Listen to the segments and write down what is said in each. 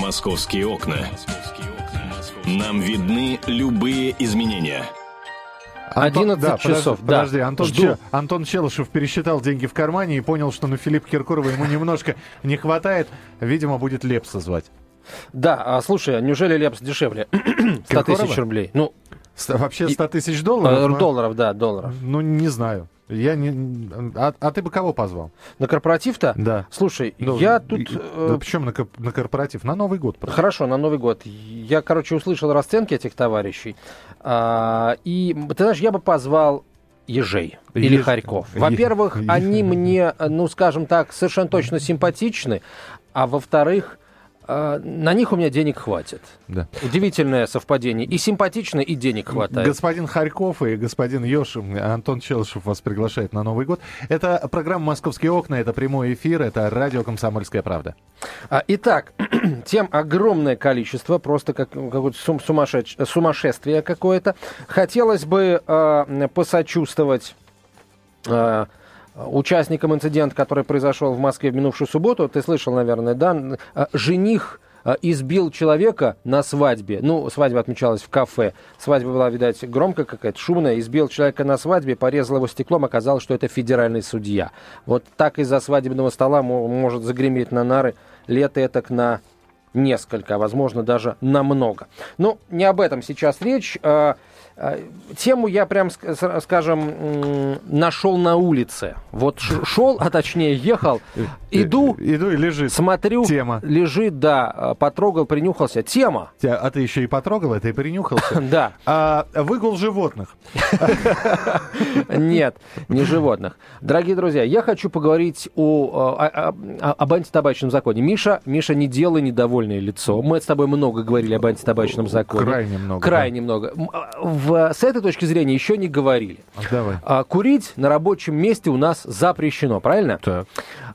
Московские окна. Нам видны любые изменения. Антон, 11 да, часов. Подожди, да. подожди Антон, Жду. Че, Антон Челышев пересчитал деньги в кармане и понял, что на Филиппа Киркорова ему немножко не хватает. Видимо, будет Лепса звать. Да, а слушай, а неужели Лепс дешевле? 100 тысяч рублей. Ну, Вообще 100 тысяч долларов? Э, долларов, да, долларов. Ну, не знаю. Я не... А, а ты бы кого позвал? На корпоратив-то? Да. Слушай, ну, я тут... Э... Да почему на, на корпоратив? На Новый год. Просто. Хорошо, на Новый год. Я, короче, услышал расценки этих товарищей. А, и, ты знаешь, я бы позвал ежей или Еж... Харьков. Во-первых, они мне, ну, скажем так, совершенно точно симпатичны. А во-вторых, на них у меня денег хватит. Да. Удивительное совпадение. И симпатично, и денег хватает. Господин Харьков и господин Ёшин, Антон Челышев вас приглашает на Новый год. Это программа «Московские окна», это прямой эфир, это радио «Комсомольская правда». Итак, тем огромное количество, просто как какое-то сумасшедш... сумасшествие какое-то. Хотелось бы э, посочувствовать... Э, участникам инцидента, который произошел в Москве в минувшую субботу, ты слышал, наверное, да, жених избил человека на свадьбе. Ну, свадьба отмечалась в кафе. Свадьба была, видать, громкая какая-то, шумная. Избил человека на свадьбе, порезал его стеклом, оказалось, что это федеральный судья. Вот так из-за свадебного стола может загреметь на нары лет этак на несколько, а возможно даже на много. Но не об этом сейчас речь. Тему я прям, скажем, нашел на улице. Вот шел, а точнее ехал, иду, иду и лежит. Смотрю, тема. лежит, да, потрогал, принюхался. Тема. А ты еще и потрогал это и принюхался? Да. А выгул животных? Нет, не животных. Дорогие друзья, я хочу поговорить о, о, о, об антитабачном законе. Миша, Миша, не делай недовольное лицо. Мы с тобой много говорили об антитабачном законе. Крайне много. Крайне много. В, с этой точки зрения еще не говорили. Давай. А, курить на рабочем месте у нас запрещено, правильно? Так.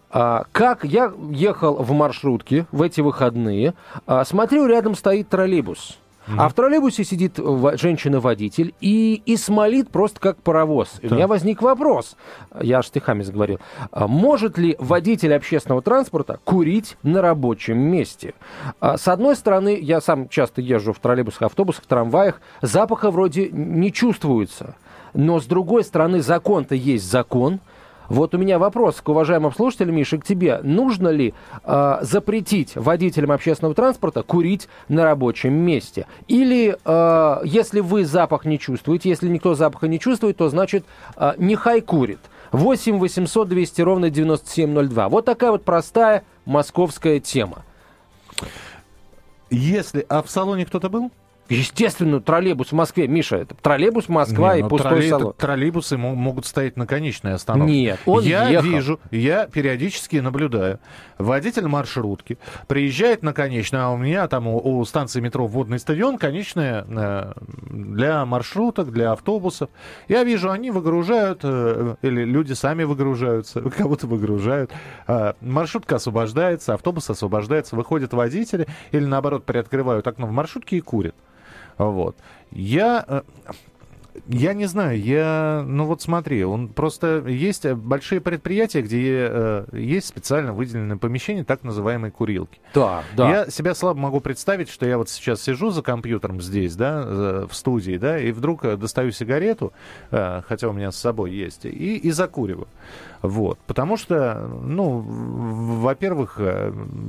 А, как я ехал в маршрутке в эти выходные, а, смотрю, рядом стоит троллейбус. Mm-hmm. А в троллейбусе сидит женщина-водитель и, и смолит просто как паровоз. И у меня возник вопрос, я аж стихами заговорил, может ли водитель общественного транспорта курить на рабочем месте? С одной стороны, я сам часто езжу в троллейбусах, автобусах, трамваях, запаха вроде не чувствуется. Но с другой стороны, закон-то есть закон, вот у меня вопрос к уважаемым слушателям, Миша, к тебе. Нужно ли э, запретить водителям общественного транспорта курить на рабочем месте? Или, э, если вы запах не чувствуете, если никто запаха не чувствует, то значит э, нехай курит. 8 800 200 ровно 9702. Вот такая вот простая московская тема. Если... А в салоне кто-то был? Естественно, троллейбус в Москве. Миша, это троллейбус Москва Не, и ну, пустой троллей, салон. Троллейбусы могут стоять на конечной остановке. Нет, он Я ехал. вижу, я периодически наблюдаю. Водитель маршрутки приезжает на конечную, а у меня там у, у станции метро Водный стадион конечная э, для маршруток, для автобусов. Я вижу, они выгружают, э, или люди сами выгружаются, кого-то выгружают. Э, маршрутка освобождается, автобус освобождается, выходят водители или наоборот приоткрывают окно в маршрутке и курят. Вот. Я... Я не знаю, я, ну вот смотри, он просто есть большие предприятия, где э, есть специально выделенное помещение, так называемые курилки. Да, да. Я себя слабо могу представить, что я вот сейчас сижу за компьютером здесь, да, в студии, да, и вдруг достаю сигарету, э, хотя у меня с собой есть, и, и закуриваю. Вот, потому что, ну, во-первых,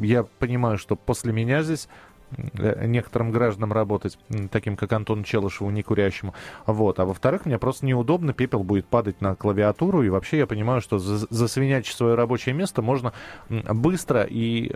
я понимаю, что после меня здесь некоторым гражданам работать, таким как Антон Челышеву, не курящему. Вот. А во-вторых, мне просто неудобно, пепел будет падать на клавиатуру, и вообще я понимаю, что засвинячить свое рабочее место можно быстро и...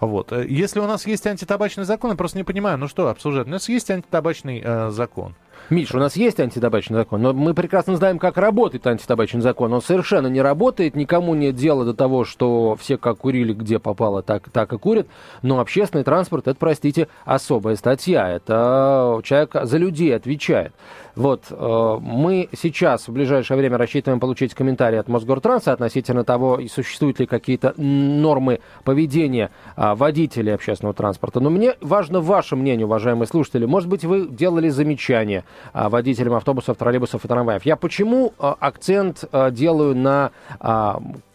Вот. Если у нас есть антитабачный закон, я просто не понимаю, ну что обсуждать? У нас есть антитабачный э, закон. Миш, у нас есть антитабачный закон, но мы прекрасно знаем, как работает антитабачный закон. Он совершенно не работает, никому нет дела до того, что все как курили, где попало, так, так и курят. Но общественный транспорт, это, простите, особая статья. Это человек за людей отвечает. Вот, э, мы сейчас в ближайшее время рассчитываем получить комментарий от Мосгортранса относительно того, существуют ли какие-то нормы поведения э, водителей общественного транспорта. Но мне важно ваше мнение, уважаемые слушатели. Может быть, вы делали замечания э, водителям автобусов, троллейбусов и трамваев. Я почему э, акцент делаю на...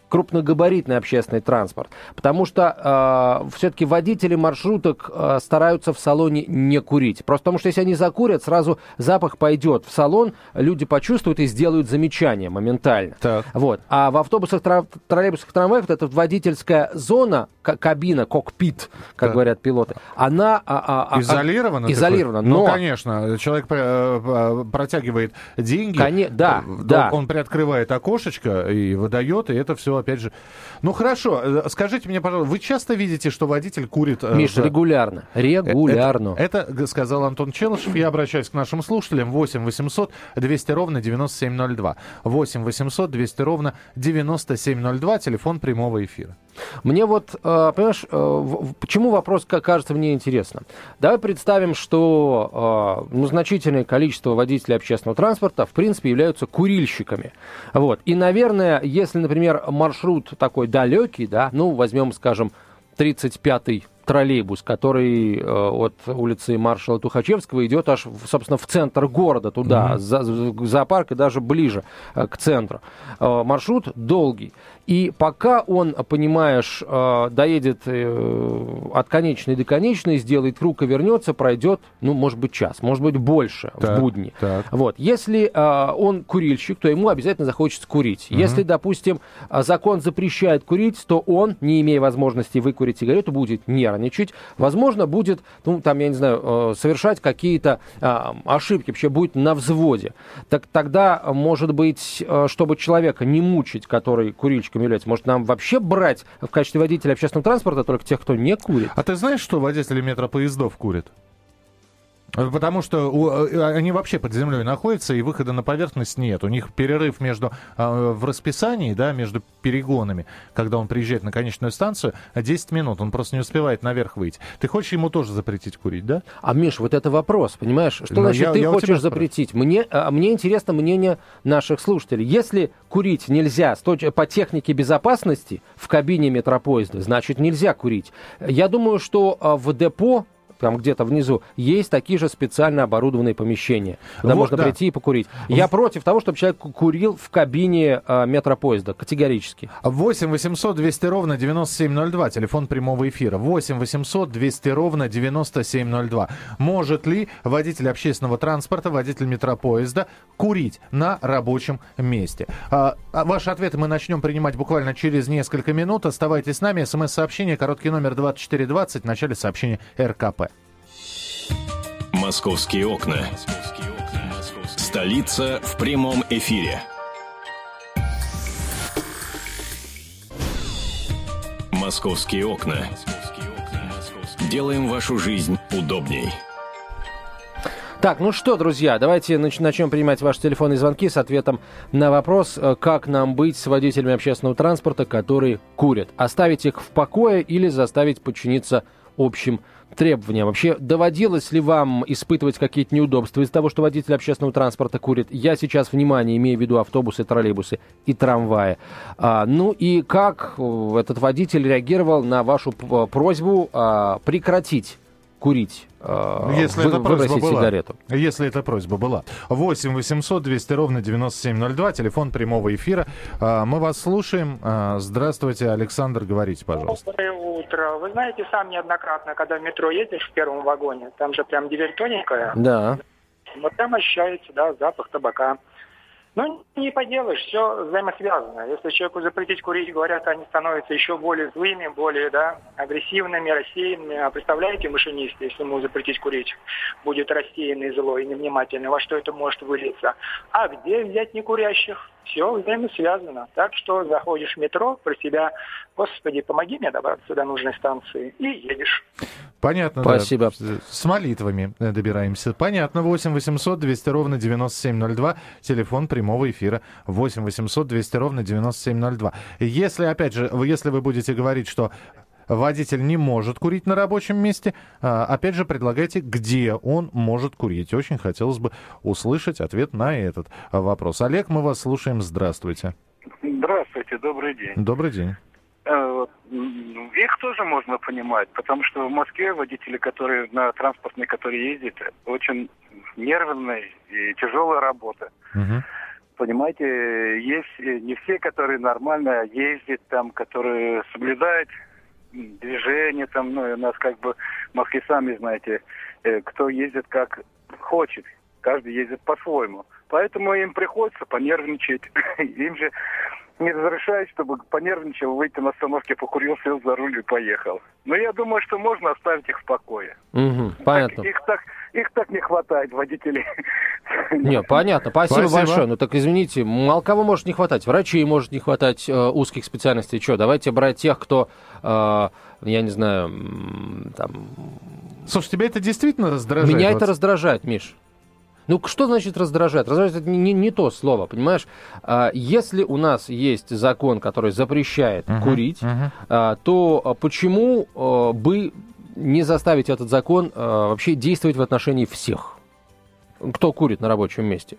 Э, крупногабаритный общественный транспорт. Потому что э, все-таки водители маршруток э, стараются в салоне не курить. Просто потому что если они закурят, сразу запах пойдет в салон, люди почувствуют и сделают замечание моментально. Так. Вот. А в автобусах, тра- троллейбусах, трамваях вот эта водительская зона, кабина, кокпит, как Так. говорят пилоты, она... а, а, а, Изолировано? Изолировано, такое? но... Ну, конечно. Человек э, э, протягивает деньги. Коне- да, он, да. Он приоткрывает окошечко и выдает, и это все, опять же... Ну, хорошо. э, Скажите мне, пожалуйста, вы часто видите, что водитель курит... э, Миша, в- регулярно. Регулярно. Это, это сказал Антон Челышев. Я обращаюсь к нашим слушателям. 8 800 200 ровно 9702. 8 800 200 ровно 9702. Телефон прямого эфира. Мне вот, э, понимаешь, э, в- в- почему вопрос ка- кажется мне интересным? Давай представим, что э, ну, значительное количество водителей общественного транспорта, в принципе, являются курильщиками. Вот. И, наверное, если, например, маршрут такой далекий, да, ну, возьмем, скажем, 35-й троллейбус, который э, от улицы маршала Тухачевского идет аж, в- собственно, в центр города, туда, за, за- к зоопарк и даже ближе э, к центру. Э, маршрут долгий. И пока он, понимаешь, э, доедет э, от конечной до конечной, сделает круг и вернется, пройдет, ну, может быть, час, может быть, больше Так, в будни. так. Вот. Если э, он курильщик, то ему обязательно захочется курить. Если, допустим, закон запрещает курить, то он, не имея возможности выкурить сигарету, будет нервничать. Возможно, будет, ну, там, я не знаю, совершать какие-то ошибки, вообще будет на взводе. Так тогда, может быть, чтобы человека не мучить, который курильщиком является, может, нам вообще брать в качестве водителя общественного транспорта только тех, кто не курит? А ты знаешь, что водители метропоездов курят? Потому что у- э, они вообще под землей находятся, и выхода на поверхность нет. У них перерыв между э, в расписании, да, между перегонами, когда он приезжает на конечную станцию, 10 минут. Он просто не успевает наверх выйти. Ты хочешь ему тоже запретить курить, да? А, Миш, вот это вопрос, понимаешь? Что Ну, значит я- ты я хочешь спрашиваю. запретить? Мне, а, мне интересно мнение наших слушателей. Если курить нельзя точ- по технике безопасности в кабине метропоезда, значит нельзя курить. Я думаю, что а, в депо там где-то внизу, есть такие же специально оборудованные помещения, куда Вот, можно да. прийти и покурить. Я против того, чтобы человек ку- курил в кабине а, метропоезда, категорически. 8 800 200 ровно 9702, телефон прямого эфира. 8 800 200 ровно 9702. Может ли водитель общественного транспорта, водитель метропоезда курить на рабочем месте? А, а ваши ответы мы начнем принимать буквально через несколько минут. Оставайтесь с нами. СМС-сообщение, короткий номер 2420, в начале сообщения РКП. Московские окна. Столица в прямом эфире. Московские окна. Делаем вашу жизнь удобней. Так, ну что, друзья, давайте нач- начнем принимать ваши телефонные звонки с ответом на вопрос, э, как нам быть с водителями общественного транспорта, которые курят. Оставить их в покое или заставить подчиниться общим требованиям. Вообще, доводилось ли вам испытывать какие-то неудобства из-за того, что водитель общественного транспорта курит? Я сейчас, внимание, имею в виду автобусы, троллейбусы и трамваи. А, ну и как э, этот водитель реагировал на вашу п- просьбу а, прекратить курить, а, Если вы- эта просьба выбросить была. сигарету? Если эта просьба была. 8 800 200 ровно 9702, телефон прямого эфира. А, Мы вас слушаем. А, Здравствуйте, Александр, говорите, пожалуйста. Доброе утро. Вы знаете, сам неоднократно, когда в метро едешь в первом вагоне, там же прям дверь тоненькая, Да. вот там ощущается, да, запах табака. Ну, не поделаешь, все взаимосвязано. Если человеку запретить курить, говорят, они становятся еще более злыми, более, да, агрессивными, рассеянными. А представляете, машинист, если ему запретить курить, будет рассеянный, злой, невнимательный, во что это может вылиться? А где взять некурящих? Все взаимосвязано. Так что заходишь в метро, про себя, господи, помоги мне добраться до нужной станции, и едешь. Понятно, да. Спасибо. С молитвами э, добираемся. Понятно. 8 800 200 ровно 9702, телефон прямого эфира. 8 800 200 ровно 9702. Если, опять же, если вы будете говорить, что водитель не может курить на рабочем месте, а, опять же, предлагайте, где он может курить. Очень хотелось бы услышать ответ на этот вопрос. Олег, мы вас слушаем. Здравствуйте. Здравствуйте, добрый день. Добрый день. Э, Их тоже можно понимать, потому что в Москве водители, которые на транспортной, которые ездят, очень нервная и тяжелая работа. Мгм. Понимаете, есть э, не все, которые нормально ездят, там, которые соблюдают движение, там, ну, у нас как бы в Москве сами знаете, э, кто ездит как хочет, каждый ездит по-своему. Поэтому им приходится понервничать. Им же не разрешают, чтобы понервничал, выйти на остановке, покурил, сел за руль и поехал. Но я думаю, что можно оставить их в покое. Мгм, понятно. Так, их, так, их так не хватает, водителей. Не, понятно. Спасибо, Спасибо. большое. Ну так извините, мало кого может не хватать. Врачей может не хватать э, узких специальностей. Что, давайте брать тех, кто, э, я не знаю, там... Слушай, тебя это действительно раздражает? Меня Вот это раздражает, Миш. Ну, что значит раздражает? Раздражает это не, не- не то слово, понимаешь? А, если у нас есть закон, который запрещает курить, мгм. а, то а, почему а, бы не заставить этот закон а, вообще действовать в отношении всех? Кто курит на рабочем месте?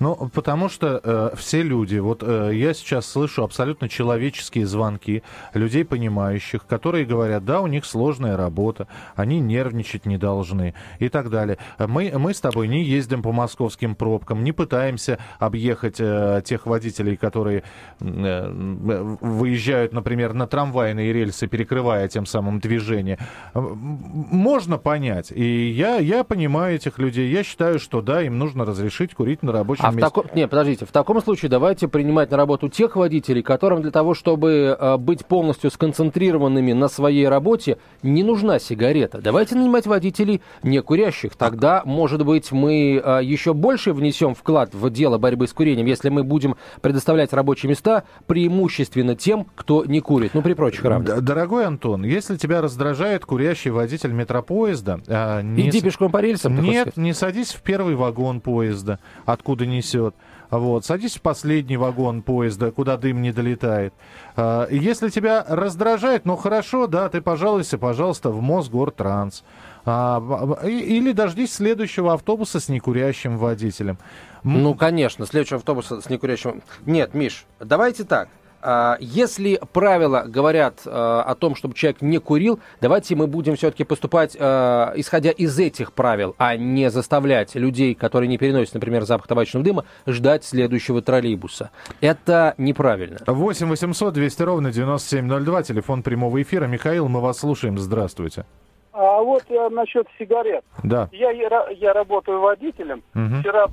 Ну, потому что э, все люди, вот э, я сейчас слышу абсолютно человеческие звонки людей, понимающих, которые говорят, да, у них сложная работа, они нервничать не должны и так далее. Мы, мы с тобой не ездим по московским пробкам, не пытаемся объехать э, тех водителей, которые э, выезжают, например, на трамвайные рельсы, перекрывая тем самым движение. Можно понять, и я, я понимаю этих людей, я считаю, что да, им нужно разрешить курить на рабочем А в месте. таком... Не, подождите, в таком случае давайте принимать на работу тех водителей, которым для того, чтобы э, быть полностью сконцентрированными на своей работе, не нужна сигарета. Давайте нанимать водителей не курящих. Тогда, может быть, мы э, еще больше внесем вклад в дело борьбы с курением, если мы будем предоставлять рабочие места преимущественно тем, кто не курит. Ну, при прочих равных. Дорогой Антон, если тебя раздражает курящий водитель метропоезда, а, не Иди с- пешком по рельсам. Нет, не садись в первый вагон поезда, откуда несет. Вот, садись в последний вагон поезда, куда дым не долетает. А, если тебя раздражает, ну хорошо, да, ты пожалуйся, пожалуйста, в Мосгортранс. А, и- или дождись следующего автобуса с некурящим водителем. Ну, конечно, следующий автобус с некурящим... Нет, Миш, давайте так. А, Если правила говорят а, о том, чтобы человек не курил, давайте мы будем все-таки поступать, а, исходя из этих правил, а не заставлять людей, которые не переносят, например, запах табачного дыма, ждать следующего троллейбуса. Это неправильно. 8 800 200 ровно 9702, телефон прямого эфира. Михаил, мы вас слушаем. Здравствуйте. А вот э, насчет сигарет. Да. Я, я, я работаю водителем. Мгм. Вчера,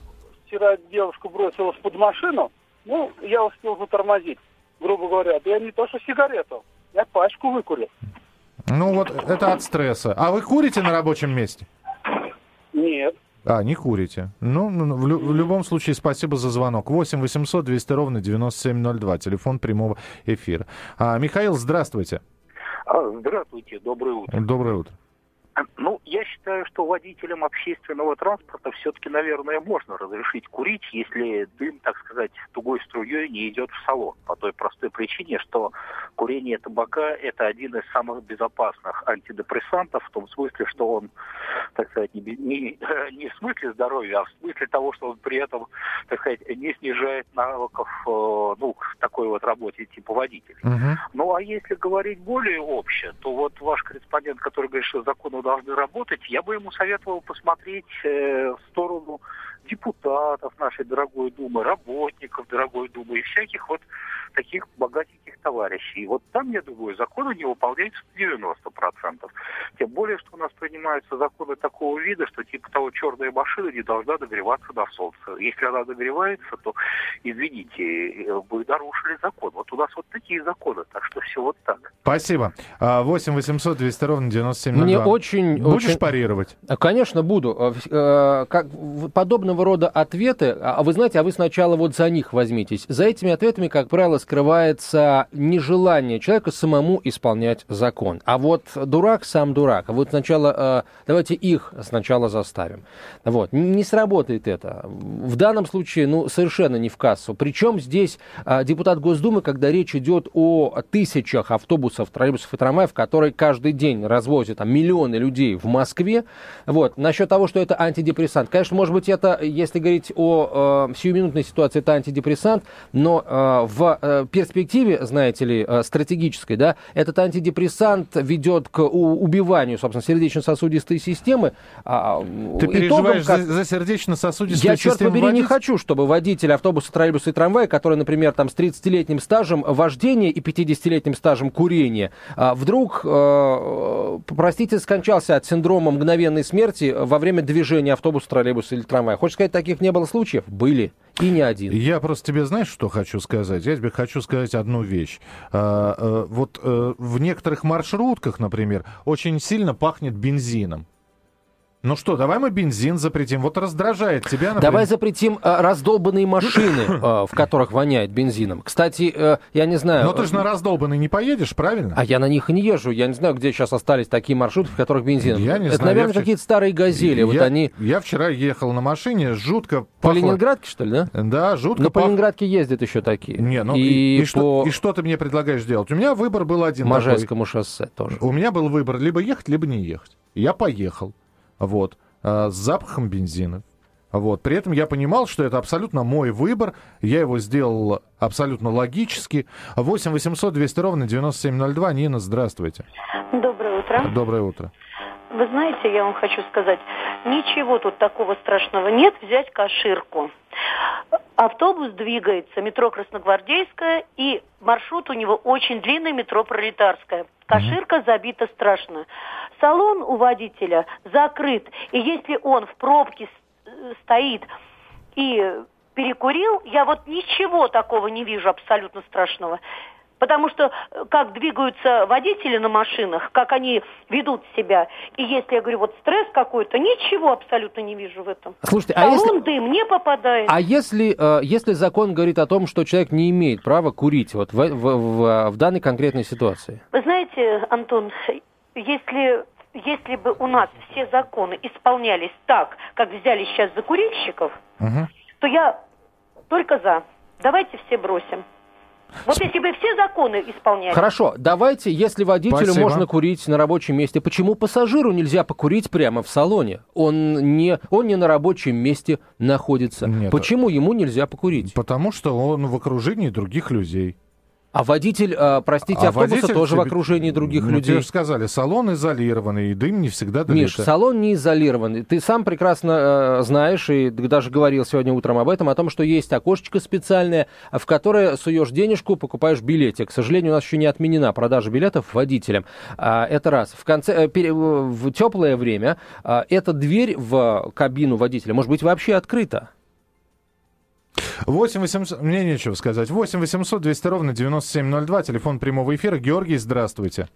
вчера девушку бросилась под машину. Ну, я успел затормозить, грубо говоря. Да я не то, что сигарету. Я пачку выкурил. Ну вот это от стресса. А вы курите на рабочем месте? Нет. А, не курите. Ну, ну, в, лю- в любом случае, спасибо за звонок. 8 800 200 ровно 9702, телефон прямого эфира. А, Михаил, здравствуйте. А, Здравствуйте, доброе утро. Доброе утро. Ну, я считаю, что водителям общественного транспорта все-таки, наверное, можно разрешить курить, если дым, так сказать, тугой струей не идет в салон. По той простой причине, что курение табака – это один из самых безопасных антидепрессантов, в том смысле, что он, так сказать, не, не, не в смысле здоровья, а в смысле того, что он при этом, так сказать, не снижает навыков, э, ну, к такой вот работе типа водителя. Мгм. Ну, а если говорить более обще, то вот ваш корреспондент, который говорит, что законы должны работать, я бы ему советовал посмотреть э, в сторону депутатов нашей дорогой Думы, работников дорогой Думы и всяких вот таких богатеньких товарищей. Вот там, я думаю, законы не выполняются в 90%. Тем более, что у нас принимаются законы такого вида, что типа того черная машина не должна нагреваться на солнце. Если она нагревается, то, извините, вы нарушили закон. Вот у нас вот такие законы, так что все вот так. Спасибо. А, 8 800 200 ровно 9702. Мне очень... Будешь очень... парировать? А, Конечно, буду. В- э, Как в- подобного рода ответы, а а вы знаете, а вы сначала вот за них возьмитесь. За этими ответами, как правило, скрывается нежелание человека самому исполнять закон. А вот дурак сам дурак. А вот сначала э, давайте их сначала заставим. Вот. Не сработает это. В данном случае, ну, совершенно не в кассу. Причем здесь а, депутат Госдумы, когда речь идет о тысячах автобусов, троллейбусов и трамваев, которые каждый день развозят там, миллионы людей в Москве. Вот. Насчет того, что это антидепрессант. Конечно, может быть, это если говорить о э, сиюминутной ситуации, это антидепрессант, но э, в э, перспективе, знаете ли, э, стратегической, да, этот антидепрессант ведет к у, убиванию, собственно, сердечно-сосудистой системы. А, Ты итогом, переживаешь как- за, за сердечно-сосудистую я, черт побери, не водителя? хочу, чтобы водитель автобуса, троллейбуса и трамвая, который, например, там с 30-летним стажем вождения и 50-летним стажем курения, а, вдруг, э, простите, скончался от синдрома мгновенной смерти во время движения автобуса, троллейбуса или трамвая. Хочешь сказать, таких не было случаев? Были. И не один. Я просто тебе, знаешь, что хочу сказать? Я тебе хочу сказать одну вещь. А, э, вот э, в некоторых маршрутках, например, очень сильно пахнет бензином. Ну что, давай мы бензин запретим. Вот раздражает тебя, например. Давай запретим э, раздолбанные машины, э, в которых воняет бензином. Кстати, э, я не знаю... Но ты же на раздолбанный не поедешь, правильно? А я на них и не езжу. Я не знаю, где сейчас остались такие маршруты, в которых бензин. Я не Это, знаю, наверное, вчера- какие-то старые газели. Вот я, они я вчера ехал на машине, жутко по пахло- Ленинградке, что ли, да? Да, жутко Но по пах- Ленинградке ездят еще такие. Не, ну и, и, и что, по и что ты мне предлагаешь делать? У меня выбор был один такой. Можайскому шоссе тоже. У меня был выбор либо ехать, либо не ехать. Я поехал. Вот. а, с запахом бензина. Вот. При этом я понимал, что это абсолютно мой выбор. Я его сделал абсолютно логически. 8 800 200 ровно 9702. Нина, здравствуйте. Доброе утро. Доброе утро. Вы знаете, я вам хочу сказать, ничего тут такого страшного нет взять каширку. Автобус двигается, метро Красногвардейская, и маршрут у него очень длинный, метро Пролетарская. Каширка забита страшно. Салон у водителя закрыт, и если он в пробке э, стоит и перекурил, я вот ничего такого не вижу абсолютно страшного. Потому что э, как двигаются водители на машинах, как они ведут себя. И если я говорю, вот стресс какой-то, ничего абсолютно не вижу в этом. Слушайте, а Салон если... дым не попадает. А если, э, если закон говорит о том, что человек не имеет права курить вот в, в- в- в данной конкретной ситуации? Вы знаете, Антон, если, если бы у нас все законы исполнялись так, как взяли сейчас за курильщиков, Мгм. то я только за. Давайте все бросим. Вот если бы все законы исполнялись. Хорошо, давайте, если водителю Спасибо. можно курить на рабочем месте, почему пассажиру нельзя покурить прямо в салоне? Он не, он не на рабочем месте находится. Нет. Почему ему нельзя покурить? Потому что он в окружении других людей. А водитель, э, простите, А автобуса водитель тоже в окружении других Ну, людей. Тебе же сказали, салон изолированный, и дым не всегда Миш, дымится. салон не изолированный. Ты сам прекрасно э, знаешь, и даже говорил сегодня утром об этом, о том, что есть окошечко специальное, в которое суешь денежку, покупаешь билетик. К сожалению, у нас еще не отменена продажа билетов водителям. А, это раз. В конце, э, пере- в теплое время а, эта дверь в кабину водителя может быть вообще открыта. 8 800... Мне нечего сказать. 8 800 200 ровно 9702. Телефон прямого эфира. Георгий, здравствуйте.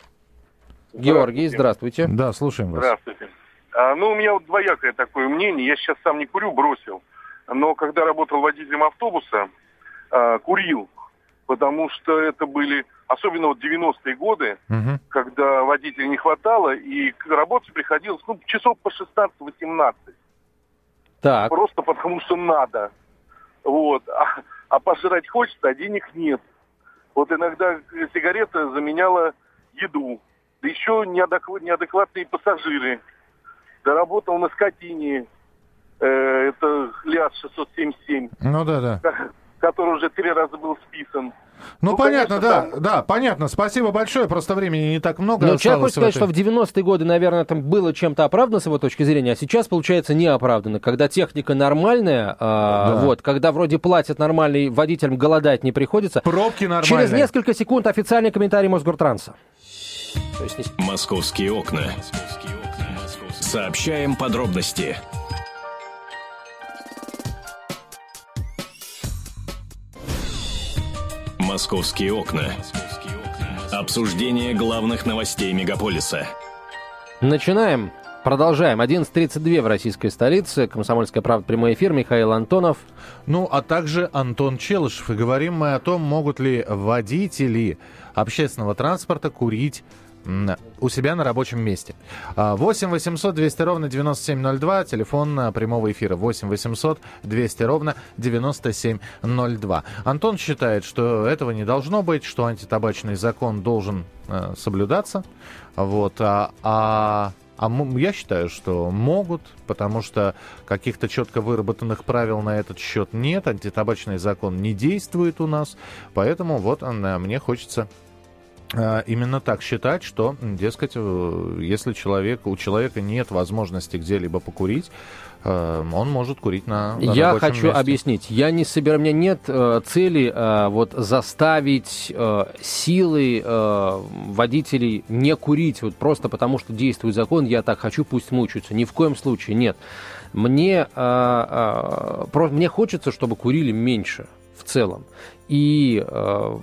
Георгий, здравствуйте. Да, слушаем вас. Здравствуйте. А, ну, у меня вот двоякое такое мнение. Я сейчас сам не курю, бросил. Но когда работал водителем автобуса, а, курил. Потому что это были, особенно вот 90-е годы, Мгм. когда водителей не хватало, и к работе приходилось, ну, часов по 16-18. Так, Просто потому что надо. Вот. А, а пожрать хочется, а денег нет. Вот иногда сигарета заменяла еду. Да еще неадекв- неадекватные пассажиры. Доработал на скотине. Э, это ЛиАЗ 677, Ну да, да. ко- который уже три раза был списан. Ну, Ну, понятно, конечно, да, там- да, понятно. Спасибо большое. Просто времени не так много Но человек осталось. хочет сказать, что в 90-е годы, наверное, там было чем-то оправдано с его точки зрения, а сейчас, получается, неоправданно. Когда техника нормальная, а, Да. вот, когда вроде платят нормальный, водителям голодать не приходится. Пробки нормальные. Через несколько секунд официальный комментарий Мосгортранса. Не- Московские окна. Сообщаем подробности. Московские окна. Обсуждение главных новостей мегаполиса. Начинаем. Продолжаем. 11.32 в российской столице. Комсомольская правда. Прямой эфир. Михаил Антонов. Ну, а также Антон Челышев. И говорим мы о том, могут ли водители общественного транспорта курить у себя на рабочем месте. А, 8 800 200 ровно 9702, телефон а, прямого эфира 8 800 200 ровно 9702. Антон считает, что этого не должно быть, что антитабачный закон должен э, соблюдаться. Вот, а, а А я считаю, что могут, потому что каких-то четко выработанных правил на этот счет нет, антитабачный закон не действует у нас, поэтому вот э, мне хочется именно так считать, что, дескать, э, если человек, у человека нет возможности где-либо покурить, э, он может курить на, на Я хочу месте. объяснить. Я не собираю, у меня нет э, цели э, вот заставить э, силы э, водителей не курить, вот просто потому что действует закон, я так хочу, пусть мучаются. Ни в коем случае нет. Мне, э, э, про- мне хочется, чтобы курили меньше в целом. И, э,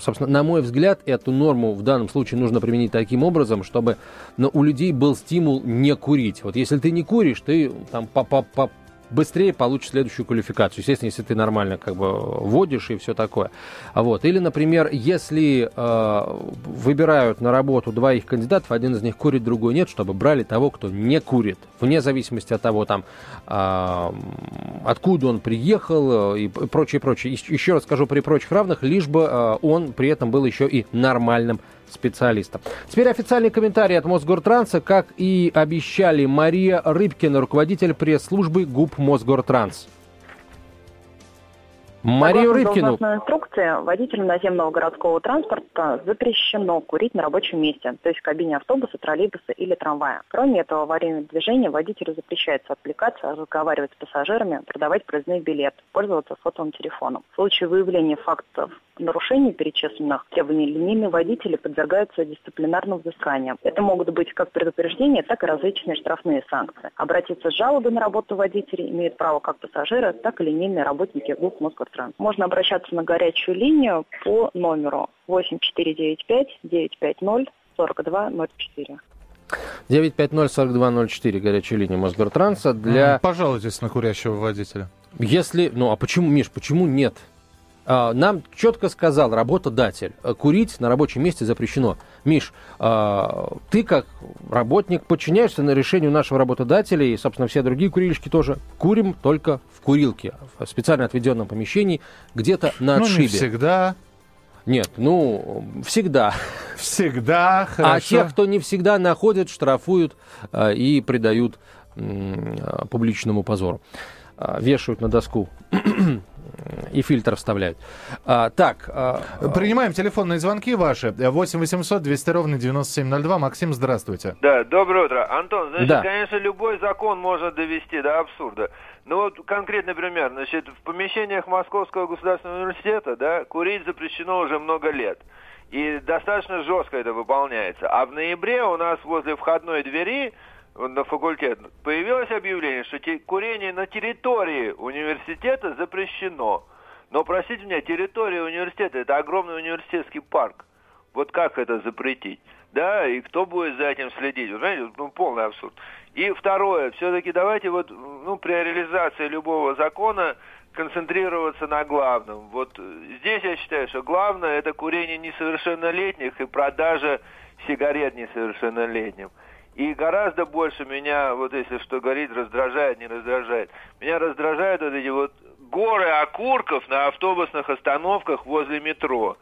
собственно, на мой взгляд, эту норму в данном случае нужно применить таким образом, чтобы ну, у людей был стимул не курить. Вот если ты не куришь, ты там по- быстрее получишь следующую квалификацию. Естественно, если ты нормально как бы водишь и все такое. Вот. Или, например, если э, выбирают на работу двоих кандидатов, один из них курит, другой нет, чтобы брали того, кто не курит. Вне зависимости от того, там, а, откуда он приехал э, и прочее, прочее. Ещ- Еще раз скажу, при прочих равных, лишь бы э, он при этом был еще и нормальным специалистом. Теперь официальный комментарий от Мосгортранса, как и обещали Мария Рыбкина, руководитель пресс-службы ГУП Мосгортранс. Марию Согласно Рыбкину. должностной инструкции, водителям наземного городского транспорта запрещено курить на рабочем месте, то есть в кабине автобуса, троллейбуса или трамвая. Кроме этого, в аварийном движении водителю запрещается отвлекаться, разговаривать с пассажирами, продавать проездные билеты, пользоваться сотовым телефоном. В случае выявления фактов нарушений перечисленных линейные водители подвергаются дисциплинарным взысканиям. Это могут быть как предупреждения, так и различные штрафные санкции. Обратиться с жалобой на работу водителей имеют право как пассажиры, так и линейные работники ГУП Москватранс. Можно обращаться на горячую линию по номеру 8495 950 4204. 950-4204, горячая линия Мосгортранса. Для... Пожалуйтесь на курящего водителя. Если... Ну, а почему, Миш, почему нет? А, Нам четко сказал работодатель, э, курить на рабочем месте запрещено. Миш, а, ты как работник подчиняешься на решению нашего работодателя, и, собственно, все другие курильщики тоже. Курим только в курилке, в специально отведенном помещении, где-то на ну, отшибе. не всегда. Нет, ну, всегда. Всегда, хорошо. А тех, кто не всегда находят, штрафуют а, и придают а, публичному позору. А, вешают на доску и фильтр вставляют. А, так, а, Принимаем телефонные звонки ваши. 8 800 200 ровно 9702. Максим, здравствуйте. Да, доброе утро. Антон, значит, Да. конечно, любой закон можно довести до абсурда. Ну вот конкретный пример. Значит, в помещениях Московского государственного университета, да, курить запрещено уже много лет. И достаточно жестко это выполняется. А в ноябре у нас возле входной двери на факультет появилось объявление, что курение на территории университета запрещено. Но, простите меня, территория университета – это огромный университетский парк. Вот как это запретить? Да, и кто будет за этим следить? Вы знаете, ну, полный абсурд. И второе, все-таки давайте вот, ну, при реализации любого закона концентрироваться на главном. Вот здесь я считаю, что главное это курение несовершеннолетних и продажа сигарет несовершеннолетним. И гораздо больше меня, вот если что говорить, раздражает, не раздражает. Меня раздражают вот эти вот горы окурков на автобусных остановках возле метро.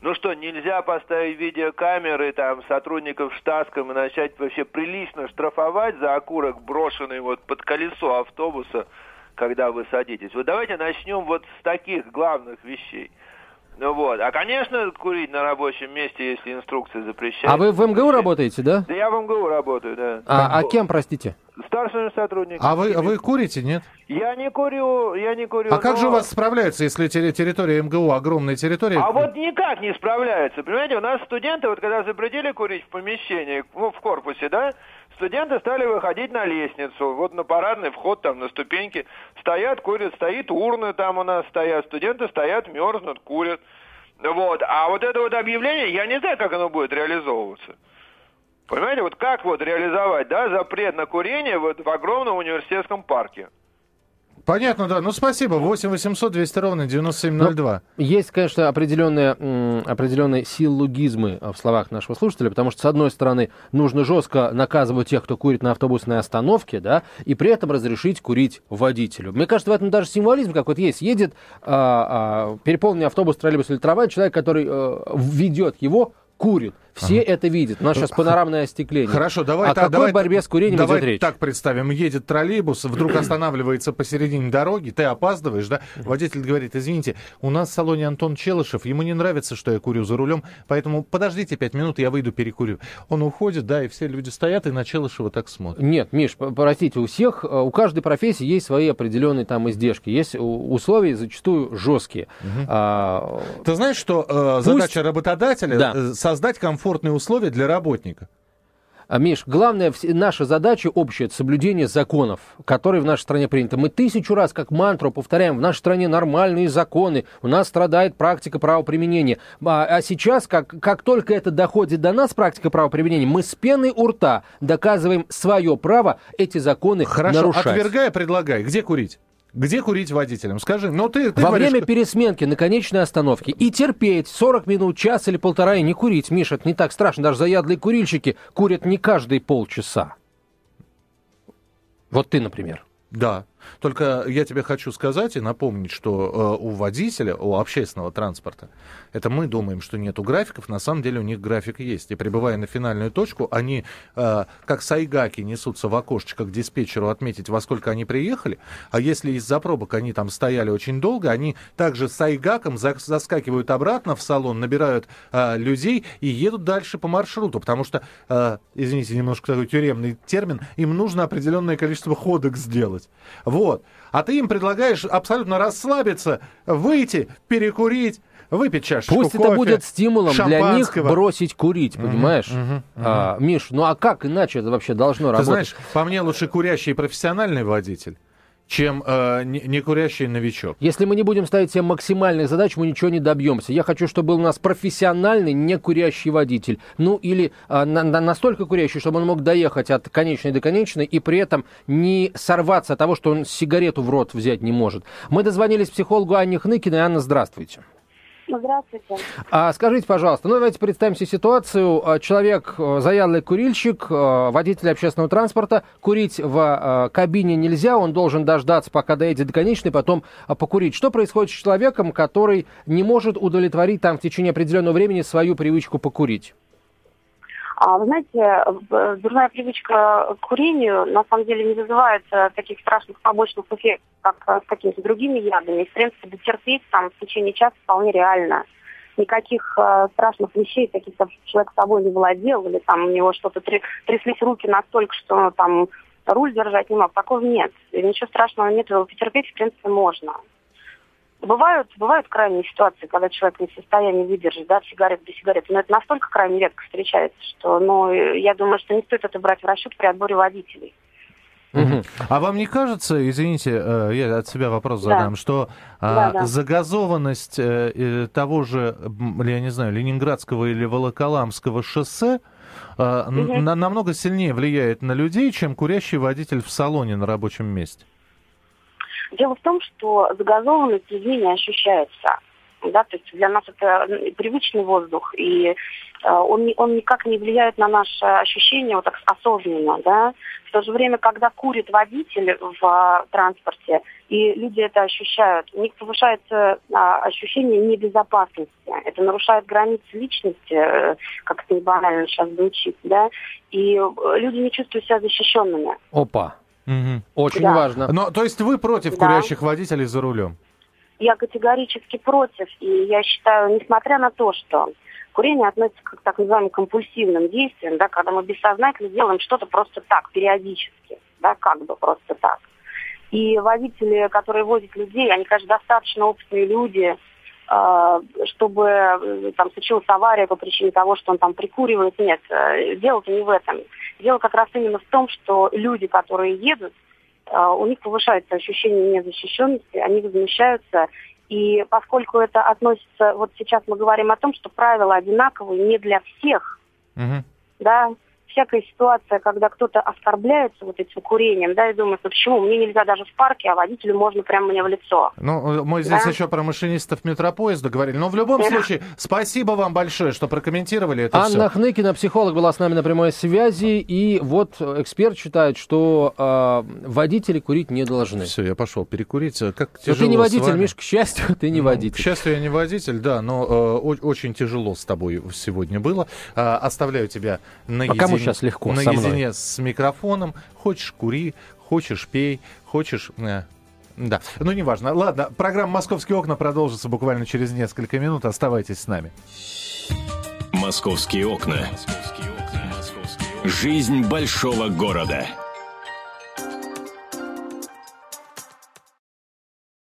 Ну что, нельзя поставить видеокамеры там сотрудников штатском и начать вообще прилично штрафовать за окурок, брошенный вот под колесо автобуса, когда вы садитесь. Вот давайте начнем вот с таких главных вещей. Ну вот. А, конечно, курить на рабочем месте, если инструкция запрещает. а вы в МГУ работаете, да? Да я в МГУ работаю, да. А, а кем, простите? Старшим сотрудником. А вы, вы курите, нет? Я не курю, я не курю. А как но- же у вас справляются, если терри- территория МГУ огромная территория? А вот никак не справляются. Понимаете, у нас студенты, вот когда запретили курить в помещении, ну, в корпусе, да, студенты стали выходить на лестницу, вот на парадный вход, там, на ступеньки, стоят, курят, стоит урны там у нас стоят, студенты стоят, мерзнут, курят. Вот. А вот это вот объявление, я не знаю, как оно будет реализовываться. Понимаете, вот как вот реализовать, да, запрет на курение вот в огромном университетском парке? Понятно, да. Ну, спасибо. 8 800 200 ровно 9702. Есть, конечно, определенные, определенные силлогизмы в словах нашего слушателя, потому что, с одной стороны, нужно жестко наказывать тех, кто курит на автобусной остановке, да, и при этом разрешить курить водителю. Мне кажется, в этом даже символизм какой-то есть. Едет а, а, переполненный автобус, троллейбус или трамвай, человек, который э, ведет его, курит. Все это видят. У нас сейчас панорамное остекление. Хорошо, давай О так, какой давай, борьбе с курением давай идет речь? так представим. Едет троллейбус, вдруг останавливается посередине дороги, ты опаздываешь, да? Водитель говорит, извините, у нас в салоне Антон Челышев, ему не нравится, что я курю за рулем, поэтому подождите пять минут, я выйду перекурю. Он уходит, да, и все люди стоят и на Челышева так смотрят. Нет, Миш, простите, у всех, э, у каждой профессии есть свои определенные там издержки. Есть условия зачастую жесткие. А, Ты знаешь, что э, Пусть- задача работодателя Да. э, создать комфортные условия для работника? А, Миш, главная наша задача общая – это соблюдение законов, которые в нашей стране приняты. Мы тысячу раз, как мантру, повторяем, в нашей стране нормальные законы, у нас страдает практика правоприменения. А, а сейчас, как, как только это доходит до нас, практика правоприменения, мы с пеной у рта доказываем свое право эти законы Хорошо, нарушать. отвергай, предлагай. Где курить? Где курить водителям? Скажи, ну ты, ты Во говоришь, время что- пересменки на конечной остановке и терпеть 40 минут, час или полтора и не курить. Миша, это не так страшно. Даже заядлые курильщики курят не каждые полчаса. Вот ты, например. Да. Только я тебе хочу сказать и напомнить, что э, у водителя, у общественного транспорта, это мы думаем, что нету графиков, на самом деле у них график есть. И прибывая на финальную точку, они, э, как сайгаки, несутся в окошечко к диспетчеру отметить, во сколько они приехали. А если из-за пробок они там стояли очень долго, они также с айгаком за- заскакивают обратно в салон, набирают э, людей и едут дальше по маршруту. Потому что, извините, немножко такой тюремный термин, им нужно определенное количество ходок сделать. Вот. А ты им предлагаешь абсолютно расслабиться, выйти, перекурить, выпить чашечку Пусть кофе, это будет стимулом для них бросить курить, понимаешь? мгм, А, Миш, ну а как иначе это вообще должно Ты работать? знаешь, по мне лучше курящий профессиональный водитель, чем э, не, не курящий новичок. Если мы не будем ставить себе максимальных задач, мы ничего не добьемся. Я хочу, чтобы был у нас профессиональный, не курящий водитель. Ну, или а, на- на- настолько курящий, чтобы он мог доехать от конечной до конечной и при этом не сорваться от того, что он сигарету в рот взять не может. Мы дозвонились психологу Анне Хныкиной. Анна, здравствуйте. Здравствуйте. А скажите, пожалуйста, ну давайте представим себе ситуацию. А, Человек, э, заядлый курильщик, э, водитель общественного транспорта, курить в э, кабине нельзя, он должен дождаться, пока доедет до конечной, потом покурить. Что происходит с человеком, который не может удовлетворить там в течение определенного времени свою привычку покурить? А, вы знаете, дурная привычка к курению на самом деле не вызывает э, таких страшных побочных эффектов, как э, с какими-то другими ядами. И, в принципе, терпеть там в течение часа вполне реально. Никаких э, страшных вещей, таких, как человек с собой не владел, или там у него что-то тря- тряслись руки настолько, что там руль держать не мог. Такого нет. И ничего страшного нет. Потерпеть, в принципе, можно. Бывают, бывают крайние ситуации, когда человек не в состоянии выдержать, да, сигарет до сигареты. Но это настолько крайне редко встречается, что, ну, э, я думаю, что не стоит это брать в расчет при отборе водителей. А вам не кажется, извините, э, я от себя вопрос Да. задам, что а, Да, да. загазованность э, того же, я не знаю, Ленинградского или Волоколамского шоссе э, Мгм. на- намного сильнее влияет на людей, чем курящий водитель в салоне на рабочем месте? Дело в том, что загазованность людьми не ощущается. Да, то есть для нас это привычный воздух, и э, он, он никак не влияет на наше ощущение вот так осознанно. Да? В то же время, когда курит водитель в а, транспорте, и люди это ощущают, у них повышается а, ощущение небезопасности. Это нарушает границы личности, э, как это не банально сейчас звучит, да, и э, люди не чувствуют себя защищенными. Опа. Очень Да. важно. Но, то есть вы против Да. курящих водителей за рулем? Я категорически против, и я считаю, несмотря на то, что курение относится к так называемым компульсивным действиям, да, когда мы бессознательно делаем что-то просто так, периодически, да, как бы просто так. И водители, которые возят людей, они, конечно, достаточно опытные люди, э, чтобы э, там случилась авария по причине того, что он там прикуривает. Нет, э, дело-то не в этом. Дело как раз именно в том, что люди, которые едут, э, у них повышается ощущение незащищенности, они возмущаются. И поскольку это относится, вот сейчас мы говорим о том, что правила одинаковые не для всех, да, всякая ситуация, когда кто-то оскорбляется вот этим курением, да, и думает, ну почему, мне нельзя даже в парке, а водителю можно прямо мне в лицо. Ну, мы здесь Да. еще про машинистов метропоезда говорили. Но в любом случае, спасибо вам большое, что прокомментировали это Анна все. Хныкина, психолог, была с нами на прямой связи. И вот эксперт считает, что э, водители курить не должны. Все, я пошел перекурить. Как Но тяжело ты не водитель. Миш, к счастью, ты не Ну, К водитель. счастью, я не водитель, да, но э, очень тяжело с тобой сегодня было. А, оставляю тебя наедине, кому щас легко? Со наедине с микрофоном. Хочешь кури, хочешь пей, хочешь... э, да, ну неважно. Ладно, программа «Московские окна» продолжится буквально через несколько минут. Оставайтесь с нами. «Московские окна». Жизнь большого города.